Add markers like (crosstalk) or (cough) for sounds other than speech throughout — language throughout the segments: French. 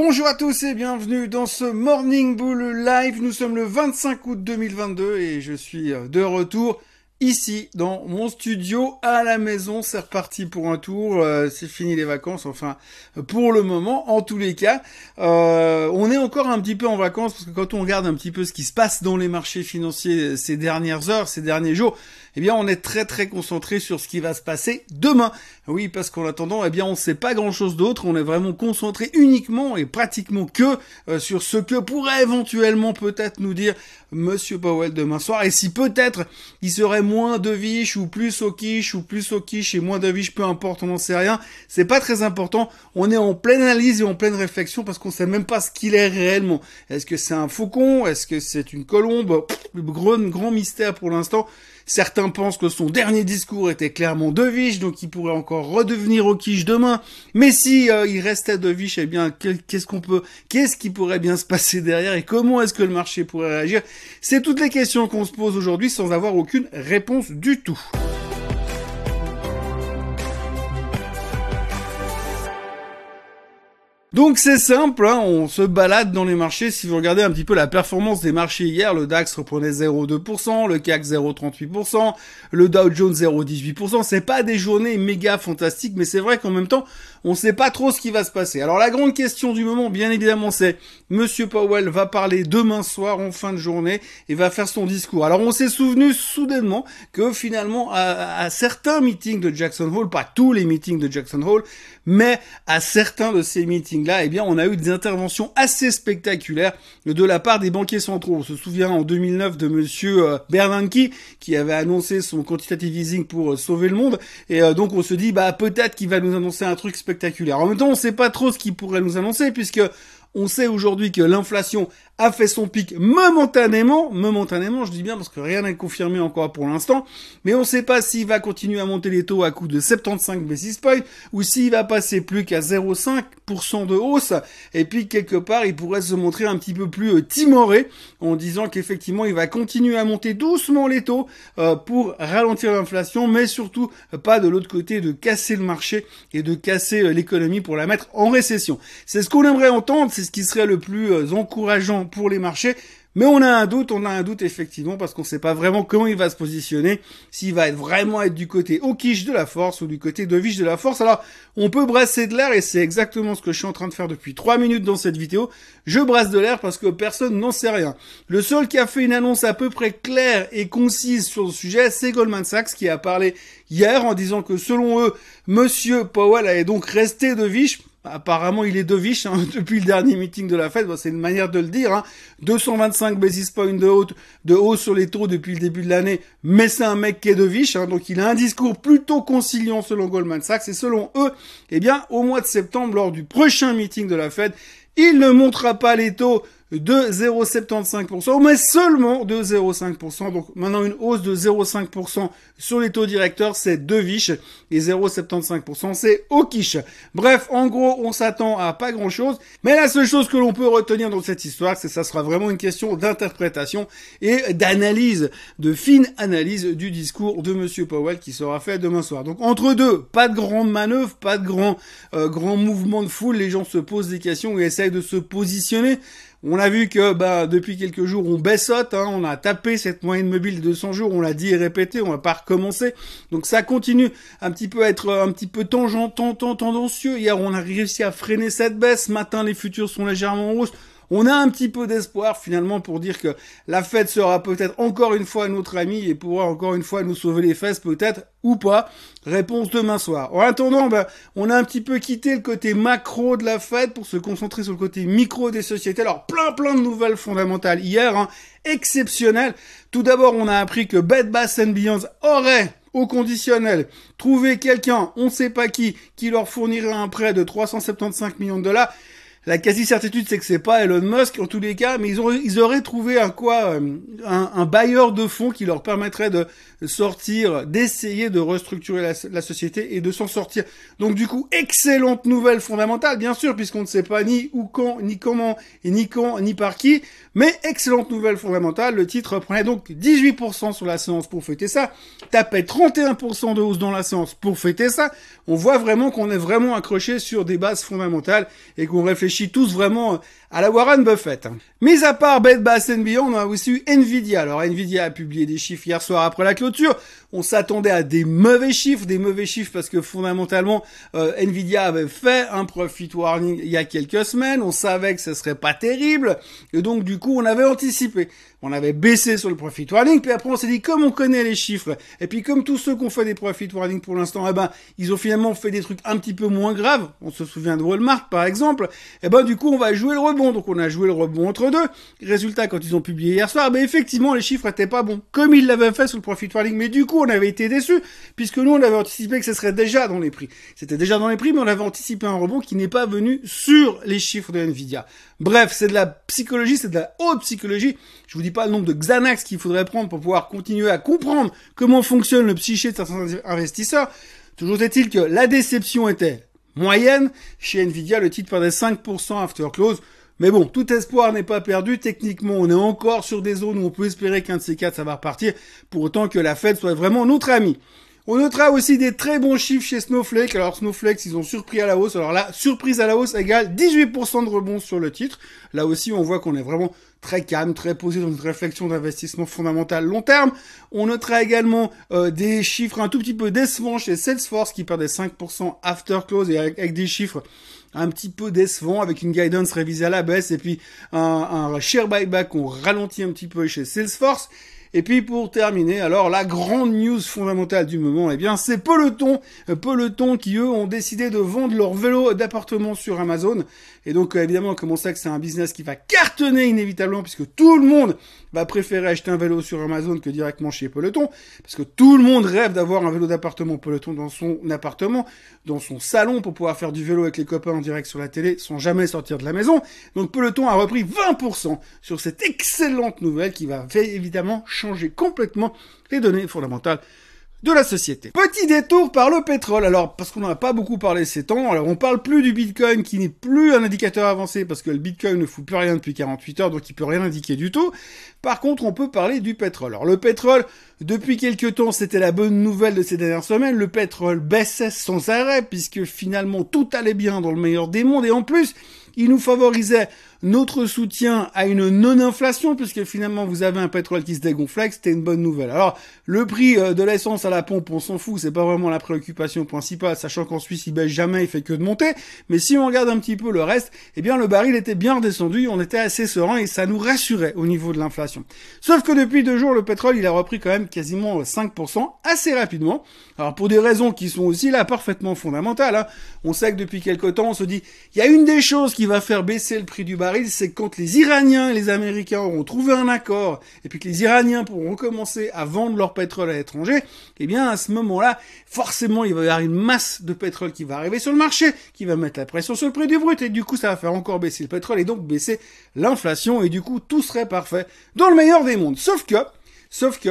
Bonjour à tous et bienvenue dans ce Morning Bull Live. Nous sommes le 25 août 2022 et je suis euh, de retour ici dans mon studio à la maison. C'est reparti pour un tour. Euh, c'est fini les vacances. Enfin, pour le moment, en tous les cas, euh, on est encore un petit peu en vacances parce que quand on regarde un petit peu ce qui se passe dans les marchés financiers ces dernières heures, ces derniers jours, eh bien, on est très très concentré sur ce qui va se passer demain. Oui, parce qu'en attendant, eh bien, on ne sait pas grand chose d'autre. On est vraiment concentré uniquement et pratiquement que euh, sur ce que pourrait éventuellement peut-être nous dire Monsieur Powell demain soir. Et si peut-être il serait moins de viche ou plus au quiche ou plus au quiche et moins de viche, peu importe, on n'en sait rien. C'est pas très important. On est en pleine analyse et en pleine réflexion parce qu'on sait même pas ce qu'il est réellement. Est-ce que c'est un faucon? Est-ce que c'est une colombe? Grand, grand mystère pour l'instant. Certains pensent que son dernier discours était clairement de viche, donc il pourrait encore redevenir au quiche demain. Mais si euh, il restait de viche, eh bien, qu'est-ce qu'on peut, qu'est-ce qui pourrait bien se passer derrière et comment est-ce que le marché pourrait réagir? C'est toutes les questions qu'on se pose aujourd'hui sans avoir aucune réponse du tout. Donc c'est simple, hein, on se balade dans les marchés. Si vous regardez un petit peu la performance des marchés hier, le DAX reprenait 0,2%, le CAC 0,38%, le Dow Jones 0,18%. C'est pas des journées méga fantastiques, mais c'est vrai qu'en même temps, on sait pas trop ce qui va se passer. Alors la grande question du moment, bien évidemment, c'est Monsieur Powell va parler demain soir en fin de journée et va faire son discours. Alors on s'est souvenu soudainement que finalement à, à certains meetings de Jackson Hole, pas tous les meetings de Jackson Hole, mais à certains de ces meetings-là, eh bien, on a eu des interventions assez spectaculaires de la part des banquiers centraux. On se souvient en 2009 de monsieur euh, Bernanke qui avait annoncé son quantitative easing pour euh, sauver le monde. Et euh, donc, on se dit, bah, peut-être qu'il va nous annoncer un truc En même temps, on sait pas trop ce qu'il pourrait nous annoncer puisque on sait aujourd'hui que l'inflation a fait son pic momentanément, momentanément, je dis bien parce que rien n'est confirmé encore pour l'instant, mais on ne sait pas s'il va continuer à monter les taux à coup de 75 basis points ou s'il va passer plus qu'à 0,5% de hausse et puis quelque part il pourrait se montrer un petit peu plus euh, timoré en disant qu'effectivement il va continuer à monter doucement les taux euh, pour ralentir l'inflation mais surtout euh, pas de l'autre côté de casser le marché et de casser l'économie pour la mettre en récession. C'est ce qu'on aimerait entendre, c'est ce qui serait le plus encourageant pour les marchés. Mais on a un doute, on a un doute effectivement parce qu'on ne sait pas vraiment comment il va se positionner, s'il va vraiment être du côté quiche de la force ou du côté de viche de la force. Alors on peut brasser de l'air et c'est exactement ce que je suis en train de faire depuis trois minutes dans cette vidéo. Je brasse de l'air parce que personne n'en sait rien. Le seul qui a fait une annonce à peu près claire et concise sur le sujet, c'est Goldman Sachs qui a parlé hier en disant que selon eux, Monsieur Powell allait donc rester de viche Apparemment, il est dovish hein, (laughs) depuis le dernier meeting de la Fed. c'est une manière de le dire. Hein. 225 basis points de haut, de haut sur les taux depuis le début de l'année. Mais c'est un mec qui est dovish. Hein, donc, il a un discours plutôt conciliant selon Goldman Sachs. Et selon eux, eh bien, au mois de septembre, lors du prochain meeting de la Fed, il ne montrera pas les taux de 0,75%, mais seulement de 0,5%. Donc maintenant une hausse de 0,5% sur les taux directeurs, c'est deux viches, et 0,75% c'est au quiche. Bref, en gros, on s'attend à pas grand chose, mais la seule chose que l'on peut retenir dans cette histoire, c'est que ça sera vraiment une question d'interprétation et d'analyse, de fine analyse du discours de Monsieur Powell qui sera fait demain soir. Donc entre deux, pas de grande manœuvre, pas de grand, euh, grand mouvement de foule, les gens se posent des questions et essayent de se positionner. On a vu que bah, depuis quelques jours, on baissote, hein, on a tapé cette moyenne mobile de 200 jours, on l'a dit et répété, on va pas recommencer. Donc ça continue un petit peu à être un petit peu tangent, tendancieux. Hier, on a réussi à freiner cette baisse. Matin, les futurs sont légèrement en hausse. On a un petit peu d'espoir finalement pour dire que la fête sera peut-être encore une fois notre ami et pourra encore une fois nous sauver les fesses peut-être ou pas. Réponse demain soir. En attendant, ben, on a un petit peu quitté le côté macro de la fête pour se concentrer sur le côté micro des sociétés. Alors plein plein de nouvelles fondamentales hier, hein, exceptionnelles. Tout d'abord, on a appris que Bed Bath Beyond aurait au conditionnel, trouvé quelqu'un, on ne sait pas qui, qui leur fournirait un prêt de 375 millions de dollars la quasi-certitude, c'est que c'est pas Elon Musk en tous les cas, mais ils, auraient, ils auraient trouvé un quoi, euh, un, un, bailleur de fonds qui leur permettrait de sortir, d'essayer de restructurer la, société et de s'en sortir. Donc du coup, excellente nouvelle fondamentale, bien sûr, puisqu'on ne sait pas ni où, quand, ni comment, ni quand, ni par qui, mais excellente nouvelle fondamentale. Le titre prenait donc 18% sur la séance pour fêter ça, tapait 31% de hausse dans la séance pour fêter ça. On voit vraiment qu'on est vraiment accroché sur des bases fondamentales et qu'on réfléchit tous vraiment à la Warren Buffett. Hein. Mis à part Bed Bath Beyond, on a aussi eu Nvidia. Alors Nvidia a publié des chiffres hier soir après la clôture. On s'attendait à des mauvais chiffres, des mauvais chiffres parce que fondamentalement euh, Nvidia avait fait un profit warning il y a quelques semaines. On savait que ce serait pas terrible et donc du coup on avait anticipé. On avait baissé sur le profit warning, puis après on s'est dit comme on connaît les chiffres et puis comme tous ceux qui ont fait des profit warning pour l'instant, eh ben ils ont finalement fait des trucs un petit peu moins graves. On se souvient de Walmart par exemple. Eh ben du coup on va jouer le rebond. Donc on a joué le rebond entre deux. Résultat quand ils ont publié hier soir, ben effectivement les chiffres étaient pas bons comme ils l'avaient fait sur le profit warning, mais du coup on avait été déçus puisque nous on avait anticipé que ce serait déjà dans les prix. C'était déjà dans les prix, mais on avait anticipé un rebond qui n'est pas venu sur les chiffres de Nvidia. Bref, c'est de la psychologie, c'est de la haute psychologie. Je vous dis pas le nombre de Xanax qu'il faudrait prendre pour pouvoir continuer à comprendre comment fonctionne le psyché de certains investisseurs. Toujours est-il que la déception était moyenne. Chez Nvidia, le titre perdait 5% after close. Mais bon, tout espoir n'est pas perdu. Techniquement, on est encore sur des zones où on peut espérer qu'un de ces quatre, ça va repartir. Pour autant que la Fed soit vraiment notre ami. On notera aussi des très bons chiffres chez Snowflake. Alors Snowflake, ils ont surpris à la hausse. Alors là, surprise à la hausse égale 18% de rebond sur le titre. Là aussi, on voit qu'on est vraiment très calme, très posé dans une réflexion d'investissement fondamental long terme. On notera également euh, des chiffres un tout petit peu décevants chez Salesforce qui perdait 5% after close et avec, des chiffres un petit peu décevants avec une guidance révisée à la baisse et puis un, un share buyback qu'on ralentit un petit peu chez Salesforce. Et puis pour terminer, alors la grande news fondamentale du moment, eh bien c'est Peloton, euh, Peloton qui eux ont décidé de vendre leur vélo d'appartement sur Amazon. Et donc euh, évidemment, comme on sait que c'est un business qui va cartonner inévitablement, puisque tout le monde va préférer acheter un vélo sur Amazon que directement chez Peloton, parce que tout le monde rêve d'avoir un vélo d'appartement Peloton dans son appartement, dans son salon, pour pouvoir faire du vélo avec les copains en direct sur la télé sans jamais sortir de la maison. Donc Peloton a repris 20% sur cette excellente nouvelle qui va évidemment changer complètement les données fondamentales de la société. Petit détour par le pétrole. Alors, parce qu'on n'en a pas beaucoup parlé ces temps, alors on parle plus du Bitcoin qui n'est plus un indicateur avancé parce que le Bitcoin ne fout plus rien depuis 48 heures, donc il peut rien indiquer du tout. Par contre, on peut parler du pétrole. Alors, le pétrole, depuis quelques temps, c'était la bonne nouvelle de ces dernières semaines. Le pétrole baissait sans arrêt puisque finalement tout allait bien dans le meilleur des mondes et en plus, il nous favorisait notre soutien à une non-inflation, puisque finalement vous avez un pétrole qui se dégonflait, c'était une bonne nouvelle. Alors, le prix euh, de l'essence à la pompe, on s'en fout, c'est pas vraiment la préoccupation principale, sachant qu'en Suisse, il baisse jamais, il fait que de monter. Mais si on regarde un petit peu le reste, eh bien, le baril était bien redescendu, on était assez serein et ça nous rassurait au niveau de l'inflation. Sauf que depuis deux jours, le pétrole, il a repris quand même quasiment 5%, assez rapidement. Alors, pour des raisons qui sont aussi là parfaitement fondamentales, hein. on sait que depuis quelque temps, on se dit, il y a une des choses qui va faire baisser le prix du baril, c'est quand les Iraniens et les Américains auront trouvé un accord, et puis que les Iraniens pourront recommencer à vendre leur pétrole à l'étranger, eh bien, à ce moment-là, forcément, il va y avoir une masse de pétrole qui va arriver sur le marché, qui va mettre la pression sur le prix du brut, et du coup, ça va faire encore baisser le pétrole, et donc baisser l'inflation, et du coup, tout serait parfait dans le meilleur des mondes. Sauf que, sauf que,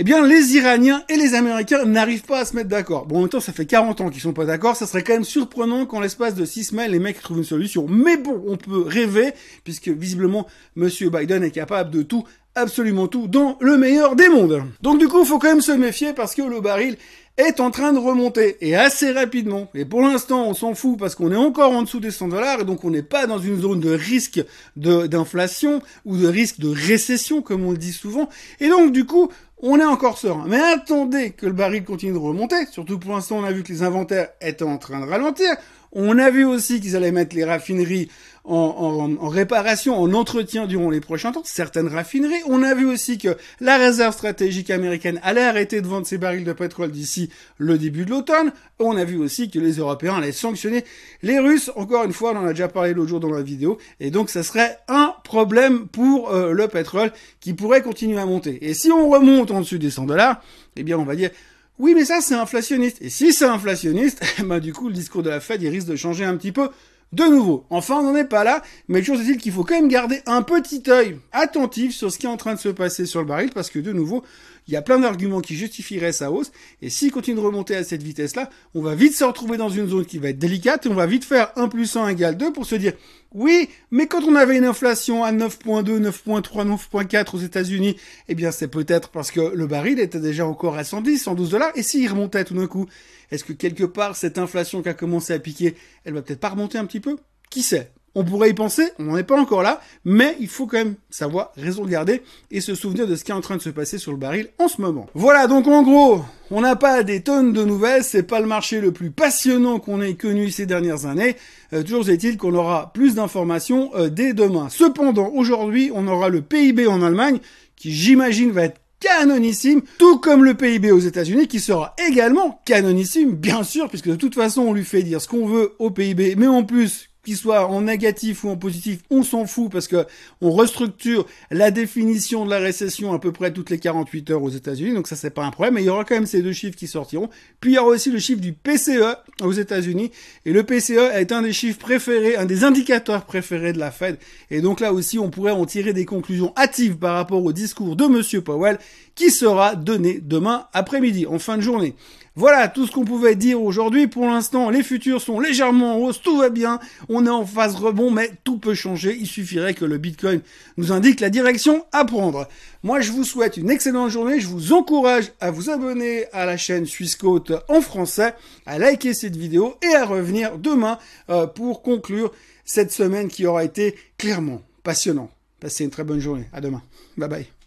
eh bien, les Iraniens et les Américains n'arrivent pas à se mettre d'accord. Bon, en même temps, ça fait 40 ans qu'ils sont pas d'accord. Ça serait quand même surprenant qu'en l'espace de 6 semaines, les mecs trouvent une solution. Mais bon, on peut rêver, puisque visiblement, Monsieur Biden est capable de tout, absolument tout, dans le meilleur des mondes. Donc du coup, faut quand même se méfier parce que le baril est en train de remonter et assez rapidement. Et pour l'instant, on s'en fout parce qu'on est encore en dessous des 100 dollars et donc on n'est pas dans une zone de risque d'inflation ou de risque de récession comme on le dit souvent. Et donc du coup, on est encore serein. Mais attendez que le baril continue de remonter. Surtout pour l'instant, on a vu que les inventaires étaient en train de ralentir. On a vu aussi qu'ils allaient mettre les raffineries en, réparation, en entretien durant les prochains temps, certaines raffineries. On a vu aussi que la réserve stratégique américaine allait arrêter de vendre ses barils de pétrole d'ici le début de l'automne. On a vu aussi que les Européens allaient sanctionner les Russes. Encore une fois, on en a déjà parlé l'autre jour dans la vidéo. Et donc, ça serait un problème pour euh, le pétrole qui pourrait continuer à monter. Et si on remonte en dessus des 100 dollars, eh bien, on va dire oui, mais ça, c'est inflationniste. Et si c'est inflationniste, bah, (laughs) du coup, le discours de la Fed, il risque de changer un petit peu de nouveau. Enfin, on n'en est pas là, mais chose est-il qu'il faut quand même garder un petit œil attentif sur ce qui est en train de se passer sur le baril, parce que de nouveau, il y a plein d'arguments qui justifieraient sa hausse, et s'il continue de remonter à cette vitesse-là, on va vite se retrouver dans une zone qui va être délicate, et on va vite faire 1 plus 1 égale 2 pour se dire, oui, mais quand on avait une inflation à 9.2, 9.3, 9.4 aux États-Unis, eh bien c'est peut-être parce que le baril était déjà encore à 110, 112 dollars, et s'il remontait tout d'un coup, est-ce que quelque part cette inflation qui a commencé à piquer, elle va peut-être pas remonter un petit peu? Qui sait? On pourrait y penser, on n'en est pas encore là, mais il faut quand même savoir raison garder et se souvenir de ce qui est en train de se passer sur le baril en ce moment. Voilà, donc en gros, on n'a pas des tonnes de nouvelles, c'est pas le marché le plus passionnant qu'on ait connu ces dernières années. Euh, toujours est-il qu'on aura plus d'informations euh, dès demain. Cependant, aujourd'hui, on aura le PIB en Allemagne, qui j'imagine va être canonissime, tout comme le PIB aux États-Unis qui sera également canonissime, bien sûr, puisque de toute façon on lui fait dire ce qu'on veut au PIB, mais en plus qu'il soit en négatif ou en positif, on s'en fout parce que on restructure la définition de la récession à peu près toutes les 48 heures aux États-Unis, donc ça c'est pas un problème. Mais il y aura quand même ces deux chiffres qui sortiront. Puis il y aura aussi le chiffre du PCE aux États-Unis, et le PCE est un des chiffres préférés, un des indicateurs préférés de la Fed. Et donc là aussi, on pourrait en tirer des conclusions hâtives par rapport au discours de Monsieur Powell, qui sera donné demain après-midi, en fin de journée. Voilà tout ce qu'on pouvait dire aujourd'hui. Pour l'instant, les futurs sont légèrement en hausse, tout va bien. On est en phase rebond, mais tout peut changer. Il suffirait que le Bitcoin nous indique la direction à prendre. Moi, je vous souhaite une excellente journée. Je vous encourage à vous abonner à la chaîne Swissquote en français, à liker cette vidéo et à revenir demain euh, pour conclure cette semaine qui aura été clairement passionnante. Passez une très bonne journée. À demain. Bye bye.